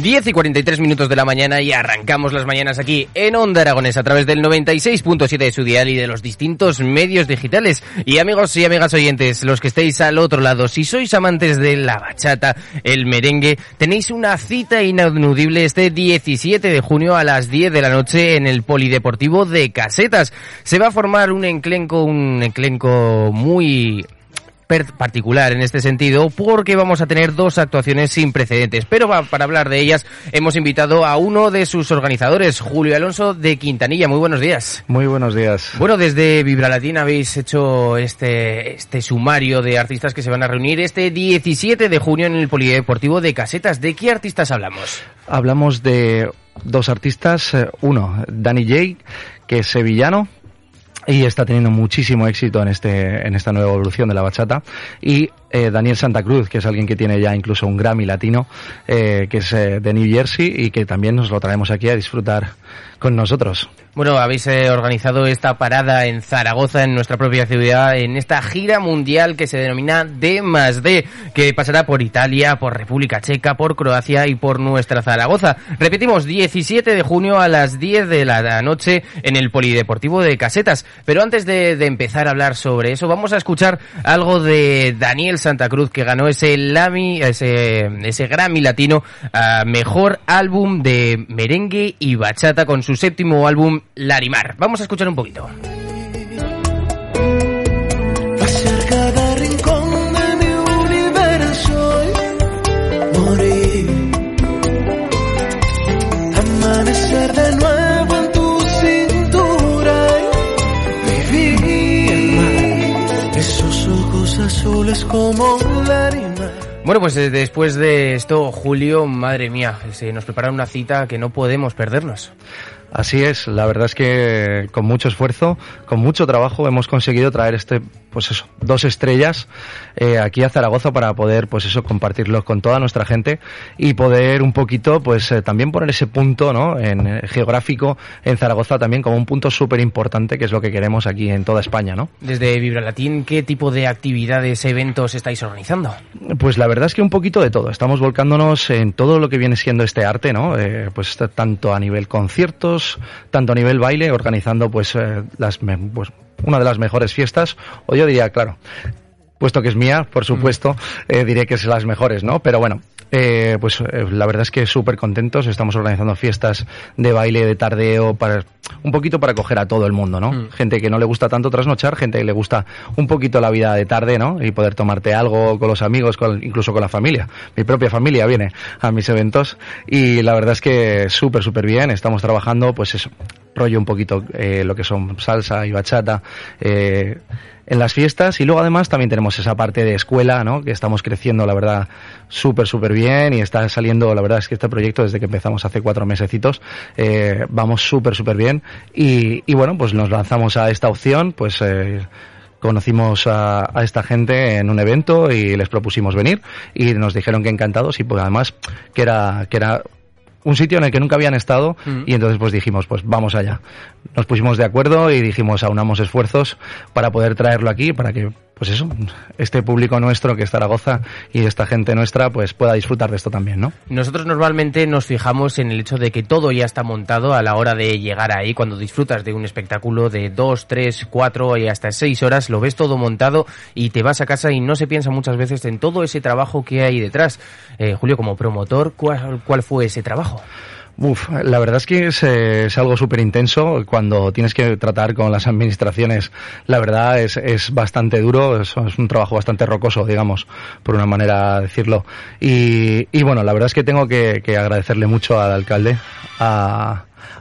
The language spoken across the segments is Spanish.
10 y 43 minutos de la mañana y arrancamos las mañanas aquí en Onda Aragones a través del 96.7 de su dial y de los distintos medios digitales. Y amigos y amigas oyentes, los que estéis al otro lado, si sois amantes de la bachata, el merengue, tenéis una cita ineludible este 17 de junio a las 10 de la noche en el Polideportivo de Casetas. Se va a formar un enclenco, un enclenco muy particular en este sentido porque vamos a tener dos actuaciones sin precedentes. Pero para hablar de ellas hemos invitado a uno de sus organizadores, Julio Alonso de Quintanilla. Muy buenos días. Muy buenos días. Bueno, desde Vibralatín habéis hecho este, este sumario de artistas que se van a reunir este 17 de junio en el Polideportivo de Casetas. ¿De qué artistas hablamos? Hablamos de dos artistas. Eh, uno, Danny J, que es sevillano, y está teniendo muchísimo éxito en este en esta nueva evolución de la bachata. Y eh, Daniel Santa Cruz que es alguien que tiene ya incluso un Grammy latino eh, que es eh, de New Jersey y que también nos lo traemos aquí a disfrutar con nosotros. Bueno, habéis organizado esta parada en Zaragoza, en nuestra propia ciudad, en esta gira mundial que se denomina D más D, que pasará por Italia, por República Checa, por Croacia y por nuestra Zaragoza. Repetimos, 17 de junio a las 10 de la noche en el Polideportivo de Casetas. Pero antes de, empezar a hablar sobre eso, vamos a escuchar algo de Daniel Santa Cruz, que ganó ese, Lamy, ese, Grammy Latino Mejor Álbum de Merengue y Bachata con su séptimo álbum Larimar. Vamos a escuchar un poquito. Bueno, pues eh, después de esto, Julio, madre mía, se nos prepara una cita que no podemos perdernos. Así es, la verdad es que con mucho esfuerzo, con mucho trabajo hemos conseguido traer este, pues eso, dos estrellas eh, aquí a Zaragoza para poder, pues eso, compartirlo con toda nuestra gente y poder un poquito, pues eh, también poner ese punto, ¿no? En eh, geográfico en Zaragoza también como un punto súper importante que es lo que queremos aquí en toda España, ¿no? Desde Vibralatín, ¿qué tipo de actividades, eventos estáis organizando? Pues la verdad es que un poquito de todo. Estamos volcándonos en todo lo que viene siendo este arte, ¿no? pues tanto a nivel conciertos tanto a nivel baile, organizando pues, eh, las, pues una de las mejores fiestas, o yo diría, claro, puesto que es mía, por supuesto, eh, diré que es las mejores, ¿no? Pero bueno, eh, pues eh, la verdad es que súper contentos. Estamos organizando fiestas de baile, de tardeo, para un poquito para coger a todo el mundo, ¿no? Mm. Gente que no le gusta tanto trasnochar, gente que le gusta un poquito la vida de tarde, ¿no? Y poder tomarte algo con los amigos, con, incluso con la familia. Mi propia familia viene a mis eventos y la verdad es que súper, súper bien. Estamos trabajando, pues eso, rollo un poquito eh, lo que son salsa y bachata. Eh, en las fiestas y luego además también tenemos esa parte de escuela, ¿no? Que estamos creciendo, la verdad, súper, súper bien y está saliendo, la verdad es que este proyecto desde que empezamos hace cuatro mesecitos, eh, vamos súper, súper bien y, y, bueno, pues nos lanzamos a esta opción, pues eh, conocimos a, a, esta gente en un evento y les propusimos venir y nos dijeron que encantados y pues además que era, que era un sitio en el que nunca habían estado y entonces pues dijimos pues vamos allá. Nos pusimos de acuerdo y dijimos aunamos esfuerzos para poder traerlo aquí para que pues eso, este público nuestro que es Zaragoza y esta gente nuestra pues pueda disfrutar de esto también, ¿no? Nosotros normalmente nos fijamos en el hecho de que todo ya está montado a la hora de llegar ahí, cuando disfrutas de un espectáculo de dos, tres, cuatro y hasta seis horas, lo ves todo montado y te vas a casa y no se piensa muchas veces en todo ese trabajo que hay detrás. Eh, Julio, como promotor, ¿cuál, ¿cuál fue ese trabajo? Uf, la verdad es que es, eh, algo súper intenso cuando tienes que tratar con las administraciones. La verdad es, es bastante duro, es, un trabajo bastante rocoso, digamos, por una manera de decirlo. Y, bueno, la verdad es que tengo que, agradecerle mucho al alcalde,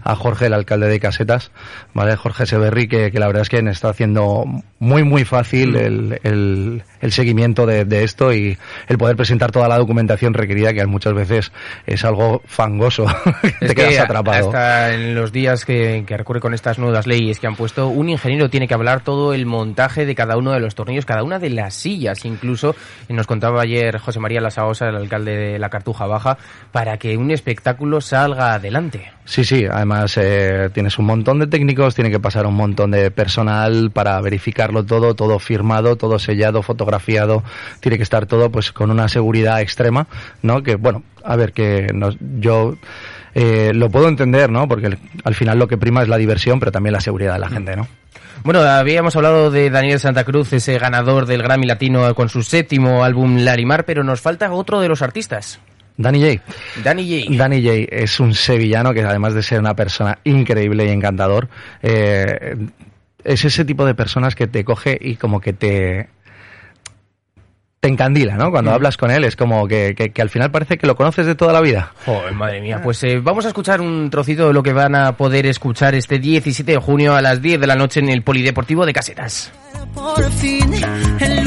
a Jorge, el alcalde de Casetas, ¿vale? Jorge Severri, que, que la verdad es que está haciendo muy, muy fácil el, el, el seguimiento de, de, esto y el poder presentar toda la documentación requerida, que muchas veces es algo fangoso, es te quedas atrapado. Hasta en los días que, que recurre con estas nuevas leyes que han puesto, un ingeniero tiene que hablar todo el montaje de cada uno de los tornillos, cada una de las sillas, incluso, y nos contaba ayer José María Lasaosa, el alcalde de la Cartuja Baja, para que un espectáculo salga adelante. Sí, sí, además eh, tienes un montón de técnicos, tiene que pasar un montón de personal para verificarlo todo, todo firmado, todo sellado, fotografiado, tiene que estar todo pues con una seguridad extrema, ¿no? Que bueno, a ver, que nos, yo eh, lo puedo entender, ¿no? Porque al final lo que prima es la diversión, pero también la seguridad de la gente, ¿no? Bueno, habíamos hablado de Daniel Santa Cruz, ese ganador del Grammy Latino con su séptimo álbum Larimar, pero nos falta otro de los artistas. Danny J. Danny J. Danny J es un sevillano que además de ser una persona increíble y encantador, eh, es ese tipo de personas que te coge y como que te te encandila, ¿no? Cuando mm. hablas con él es como que, que, que, al final parece que lo conoces de toda la vida. Joder, madre mía. Pues eh, vamos a escuchar un trocito de lo que van a poder escuchar este 17 de junio a las 10 de la noche en el Polideportivo de Casetas. Por fin, el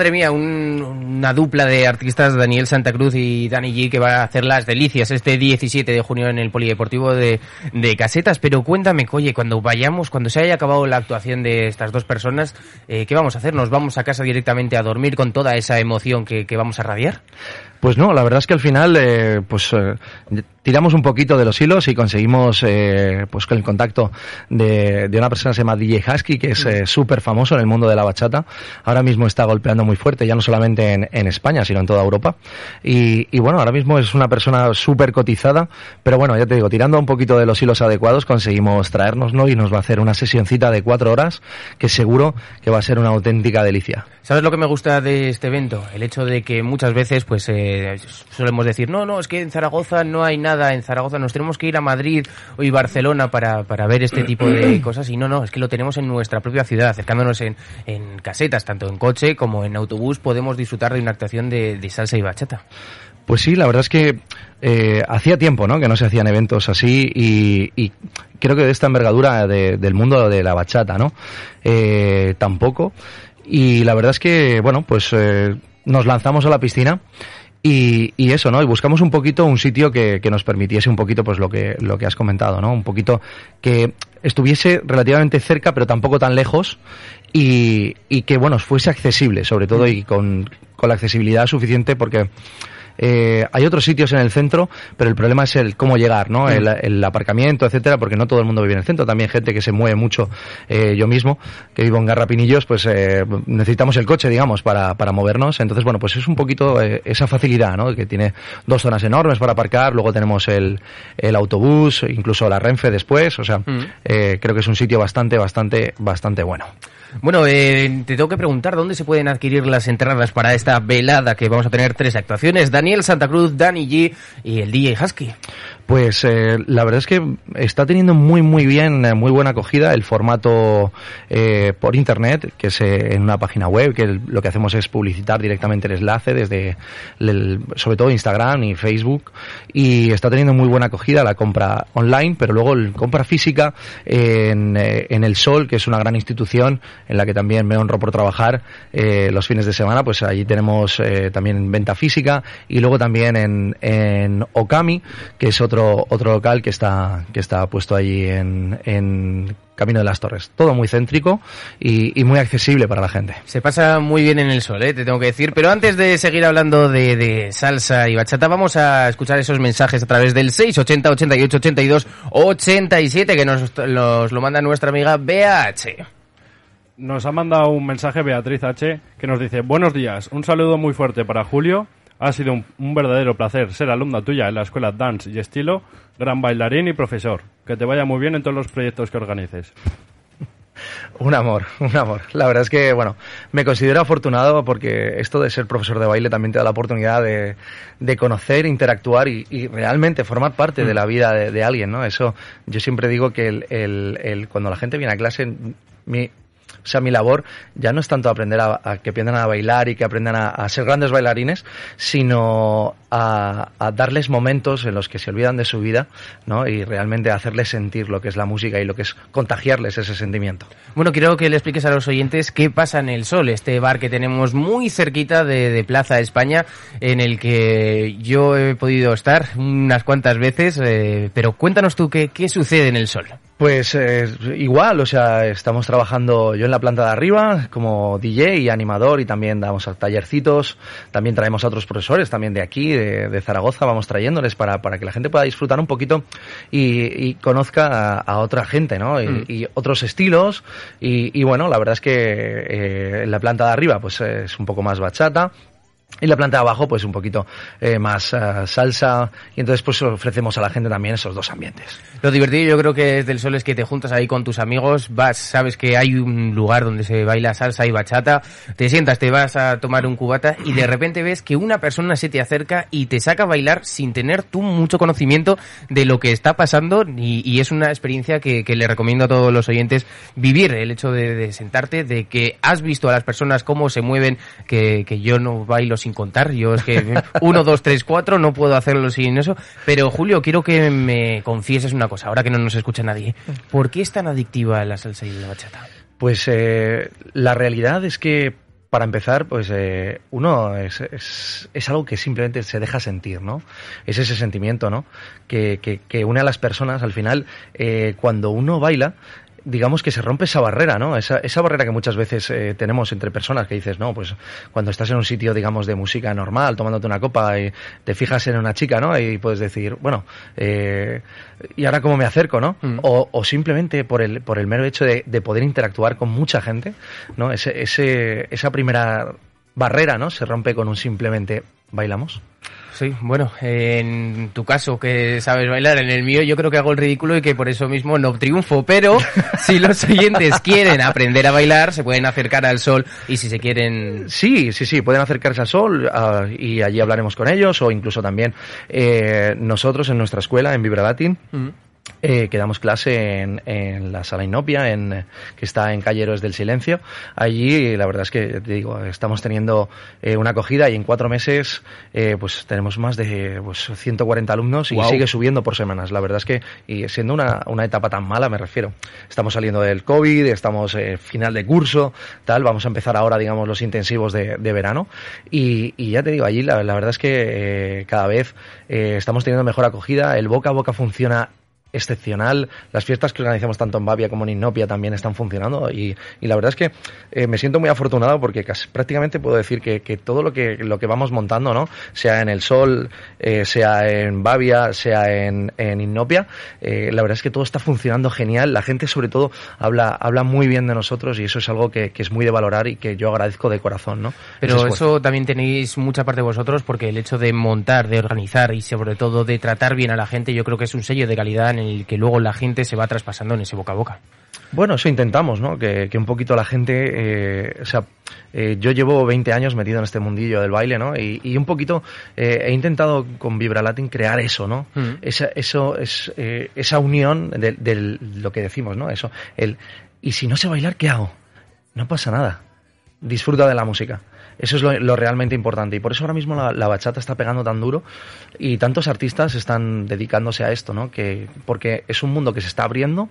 madre mía, un, una dupla de artistas, Daniel Santa Cruz y Dani G, que va a hacer las delicias este 17 de junio en el Polideportivo de, Casetas. Pero cuéntame, oye, cuando vayamos, cuando se haya acabado la actuación de estas dos personas, eh, ¿qué vamos a hacer? ¿Nos vamos a casa directamente a dormir con toda esa emoción que, que vamos a radiar? Pues no, la verdad es que al final, eh, pues eh, tiramos un poquito de los hilos y conseguimos, eh, pues con el contacto de, de, una persona que se llama DJ Husky, que es eh, súper famoso en el mundo de la bachata. Ahora mismo está golpeando muy fuerte, ya no solamente en, en España, sino en toda Europa. Y, y bueno, ahora mismo es una persona súper cotizada, pero bueno, ya te digo, tirando un poquito de los hilos adecuados, conseguimos traérnoslo y nos va a hacer una sesioncita de cuatro horas, que seguro que va a ser una auténtica delicia. ¿Sabes lo que me gusta de este evento? El hecho de que muchas veces, pues, eh, solemos decir, no, no, es que en Zaragoza no hay nada, en Zaragoza nos tenemos que ir a Madrid o y Barcelona para, para ver este tipo de cosas, y no, no, es que lo tenemos en nuestra propia ciudad, acercándonos en, en casetas, tanto en coche como en autobús, podemos disfrutar de una actuación de, de salsa y bachata. Pues sí, la verdad es que eh, hacía tiempo ¿no? que no se hacían eventos así y, y creo que de esta envergadura de, del mundo de la bachata, ¿no? Eh, tampoco. Y la verdad es que, bueno, pues eh, nos lanzamos a la piscina y, y, eso, ¿no? Y buscamos un poquito un sitio que, que, nos permitiese un poquito, pues lo que, lo que has comentado, ¿no? Un poquito que estuviese relativamente cerca, pero tampoco tan lejos, y, y que, bueno, fuese accesible, sobre todo, y con, con la accesibilidad suficiente, porque eh, hay otros sitios en el centro, pero el problema es el cómo llegar, ¿no? El, el, aparcamiento, etcétera, porque no todo el mundo vive en el centro. También gente que se mueve mucho. Eh, yo mismo, que vivo en Garrapinillos, pues eh, necesitamos el coche, digamos, para, para movernos. Entonces, bueno, pues es un poquito eh, esa facilidad, ¿no? Que tiene dos zonas enormes para aparcar, luego tenemos el, el autobús, incluso la Renfe después. O sea, mm. creo que es un sitio bastante, bastante, bastante bueno. Bueno, eh, te tengo que preguntar dónde se pueden adquirir las entradas para esta velada que vamos a tener tres actuaciones. Daniel Santa Cruz, Danny G y el DJ Husky. Pues eh, la verdad es que está teniendo muy muy bien, eh, muy buena acogida el formato eh, por internet, que es eh, en una página web, que lo que hacemos es publicitar directamente el enlace desde el, sobre todo Instagram y Facebook, y está teniendo muy buena acogida la compra online, pero luego la compra física en, eh, en El Sol, que es una gran institución en la que también me honro por trabajar los fines de semana, pues allí tenemos también venta física y luego también en, en Okami, que es otro otro, otro local que está, que está puesto allí en, en Camino de las Torres. Todo muy céntrico y, y, muy accesible para la gente. Se pasa muy bien en el sol, ¿eh? te tengo que decir. Pero antes de seguir hablando de, de, salsa y bachata, vamos a escuchar esos mensajes a través del 680 88 82 87 que nos, nos lo manda nuestra amiga BH. Nos ha mandado un mensaje Beatriz H que nos dice, buenos días, un saludo muy fuerte para Julio, ha sido un, un, verdadero placer ser alumna tuya en la escuela Dance y Estilo, gran bailarín y profesor. Que te vaya muy bien en todos los proyectos que organices. Un amor, un amor. La verdad es que, bueno, me considero afortunado porque esto de ser profesor de baile también te da la oportunidad de, de conocer, interactuar y, realmente formar parte de mm. la vida de, alguien, ¿no? Eso, yo siempre digo que el, el, el, cuando la gente viene a clase, mi, sea, mi labor ya no es tanto aprender a, que aprendan a bailar y que aprendan a, ser grandes bailarines, sino a, darles momentos en los que se olvidan de su vida, ¿no? Y realmente hacerles sentir lo que es la música y lo que es contagiarles ese sentimiento. Bueno, quiero que le expliques a los oyentes qué pasa en El Sol, este bar que tenemos muy cerquita de, Plaza España, en el que yo he podido estar unas cuantas veces, eh, pero cuéntanos tú qué, qué sucede en El Sol. Pues eh, igual, o sea, estamos trabajando yo en la planta de arriba como DJ y animador y también damos tallercitos, también traemos a otros profesores también de aquí, de, Zaragoza, vamos trayéndoles para, para que la gente pueda disfrutar un poquito y, conozca a, otra gente, ¿no? Y, mm. otros estilos y, bueno, la verdad es que eh, en la planta de arriba pues es un poco más bachata, y la planta de abajo, pues un poquito eh, más eh, salsa. Y entonces, pues ofrecemos a la gente también esos dos ambientes. Lo divertido yo creo que es del sol es que te juntas ahí con tus amigos, vas, sabes que hay un lugar donde se baila salsa y bachata, te sientas, te vas a tomar un cubata y de repente ves que una persona se te acerca y te saca a bailar sin tener tú mucho conocimiento de lo que está pasando y, es una experiencia que, le recomiendo a todos los oyentes vivir, el hecho de, sentarte, de que has visto a las personas cómo se mueven, que, que yo no bailo sin contar. Yo es que uno, dos, tres, cuatro, no puedo hacerlo sin eso. Pero Julio, quiero que me confieses una cosa, ahora que no nos escucha nadie. ¿Por qué es tan adictiva la salsa y la bachata? Pues eh, la realidad es que para empezar, pues eh, uno es, es, algo que simplemente se deja sentir, ¿no? Es ese sentimiento, ¿no? Que, que, une a las personas. Al final, eh, cuando uno baila, digamos que se rompe esa barrera, ¿no? Esa, esa barrera que muchas veces eh, tenemos entre personas que dices, no, pues cuando estás en un sitio, digamos, de música normal, tomándote una copa y te fijas en una chica, ¿no? Y puedes decir, bueno, eh, ¿y ahora cómo me acerco, no? Mm. O, o, simplemente por el, por el mero hecho de, de poder interactuar con mucha gente, ¿no? Ese, ese, esa primera barrera, ¿no? Se rompe con un simplemente bailamos. Sí, bueno, en tu caso que sabes bailar, en el mío yo creo que hago el ridículo y que por eso mismo no triunfo, pero si los oyentes quieren aprender a bailar, se pueden acercar al sol y si se quieren... Sí, sí, sí, pueden acercarse al sol ah, y allí hablaremos con ellos o incluso también eh, nosotros en nuestra escuela, en Vibra Latin. Mm. Eh, que damos clase en, en la sala Inopia, en, que está en Calleros del Silencio. Allí, la verdad es que, te digo, estamos teniendo eh, una acogida y en cuatro meses, eh, pues tenemos más de pues, 140 alumnos y sigue subiendo por semanas. La verdad es que, y siendo una, una etapa tan mala, me refiero, estamos saliendo del COVID, estamos eh, final de curso, tal, vamos a empezar ahora, digamos, los intensivos de, de verano. Y, y, ya te digo, allí la, la verdad es que eh, cada vez eh, estamos teniendo mejor acogida, el boca a boca funciona excepcional. Las fiestas que organizamos tanto en Bavia como en Innopia también están funcionando y, y la verdad es que eh, me siento muy afortunado porque casi, prácticamente puedo decir que, que, todo lo que, lo que vamos montando, ¿no? sea en El Sol, eh, sea en Bavia, sea en, en Innopia, eh, la verdad es que todo está funcionando genial. La gente sobre todo habla, habla muy bien de nosotros y eso es algo que, que es muy de valorar y que yo agradezco de corazón. ¿no? Pero eso también tenéis mucha parte de vosotros porque el hecho de montar, de organizar y sobre todo de tratar bien a la gente yo creo que es un sello de calidad en en el que luego la gente se va traspasando en ese boca a boca. Bueno, eso intentamos, ¿no? Que, un poquito la gente, eh, o sea, eh, yo llevo 20 años metido en este mundillo del baile, ¿no? Y, un poquito eh, he intentado con Vibra Latin crear eso, ¿no? Mm. Esa, eso es esa unión de, lo que decimos, ¿no? Eso, el y si no sé bailar, ¿qué hago? No pasa nada. Disfruta de la música. Eso es lo, realmente importante. Y por eso ahora mismo la, bachata está pegando tan duro y tantos artistas están dedicándose a esto, ¿no? Que, porque es un mundo que se está abriendo,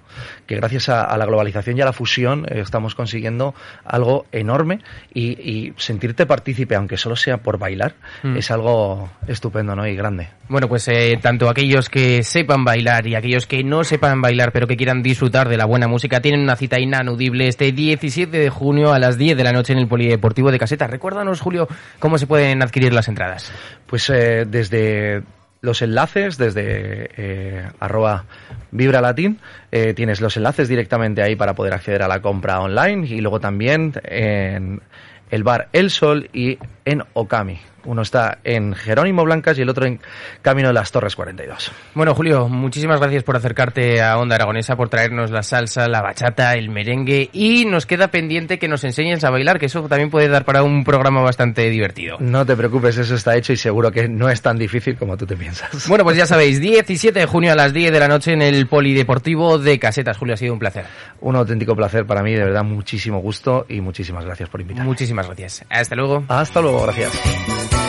que gracias a, la globalización y a la fusión eh, estamos consiguiendo algo enorme y, sentirte partícipe, aunque solo sea por bailar, mm. es algo estupendo, ¿no? Y grande. Bueno, pues eh, tanto aquellos que sepan bailar y aquellos que no sepan bailar, pero que quieran disfrutar de la buena música, tienen una cita inanudible este 17 de junio a las 10 de la noche en el Polideportivo de Caseta. Recuerda Julio, cómo se pueden adquirir las entradas. Pues eh, desde los enlaces, desde eh, arroba Vibra Latin, eh, tienes los enlaces directamente ahí para poder acceder a la compra online y luego también en el bar El Sol y en Okami. Uno está en Jerónimo Blancas y el otro en Camino de las Torres 42. Bueno, Julio, muchísimas gracias por acercarte a Onda Aragonesa, por traernos la salsa, la bachata, el merengue y nos queda pendiente que nos enseñes a bailar, que eso también puede dar para un programa bastante divertido. No te preocupes, eso está hecho y seguro que no es tan difícil como tú te piensas. Bueno, pues ya sabéis, 17 de junio a las 10 de la noche en el Polideportivo de Casetas. Julio, ha sido un placer. Un auténtico placer para mí, de verdad, muchísimo gusto y muchísimas gracias por invitarme. Muchísimas gracias. Hasta luego. Hasta gracias.